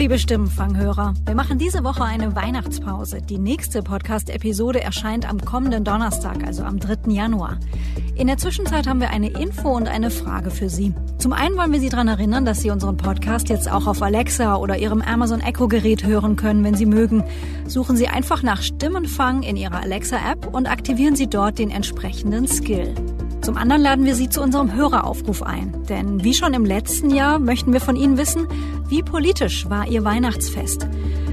liebe Stimmenfanghörer. Wir machen diese Woche eine Weihnachtspause. Die nächste Podcast-Episode erscheint am kommenden Donnerstag, also am 3. Januar. In der Zwischenzeit haben wir eine Info und eine Frage für Sie. Zum einen wollen wir Sie daran erinnern, dass Sie unseren Podcast jetzt auch auf Alexa oder Ihrem Amazon Echo-Gerät hören können, wenn Sie mögen. Suchen Sie einfach nach Stimmenfang in Ihrer Alexa-App und aktivieren Sie dort den entsprechenden Skill. Zum anderen laden wir Sie zu unserem Höreraufruf ein. Denn wie schon im letzten Jahr möchten wir von Ihnen wissen, wie politisch war Ihr Weihnachtsfest?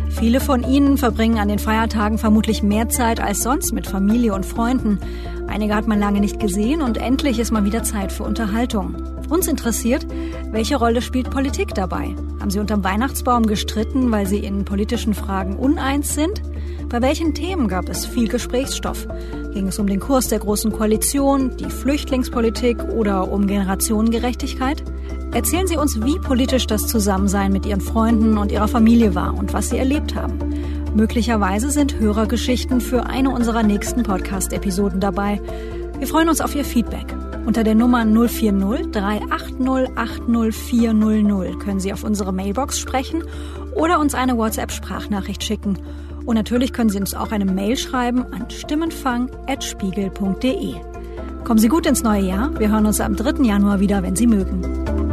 Viele von Ihnen verbringen an den Feiertagen vermutlich mehr Zeit als sonst mit Familie und Freunden. Einige hat man lange nicht gesehen und endlich ist mal wieder Zeit für Unterhaltung. Uns interessiert, welche Rolle spielt Politik dabei? Haben Sie unterm Weihnachtsbaum gestritten, weil Sie in politischen Fragen uneins sind? Bei welchen Themen gab es viel Gesprächsstoff? Ging es um den Kurs der Großen Koalition, die Flüchtlingspolitik oder um Generationengerechtigkeit? Erzählen Sie uns, wie politisch das Zusammensein mit Ihren Freunden und Ihrer Familie war und was Sie erlebt haben. Möglicherweise sind Hörergeschichten für eine unserer nächsten Podcast-Episoden dabei. Wir freuen uns auf Ihr Feedback. Unter der Nummer 040 380 80400 können Sie auf unsere Mailbox sprechen oder uns eine WhatsApp-Sprachnachricht schicken. Und natürlich können Sie uns auch eine Mail schreiben an stimmenfang.spiegel.de. Kommen Sie gut ins neue Jahr. Wir hören uns am 3. Januar wieder, wenn Sie mögen.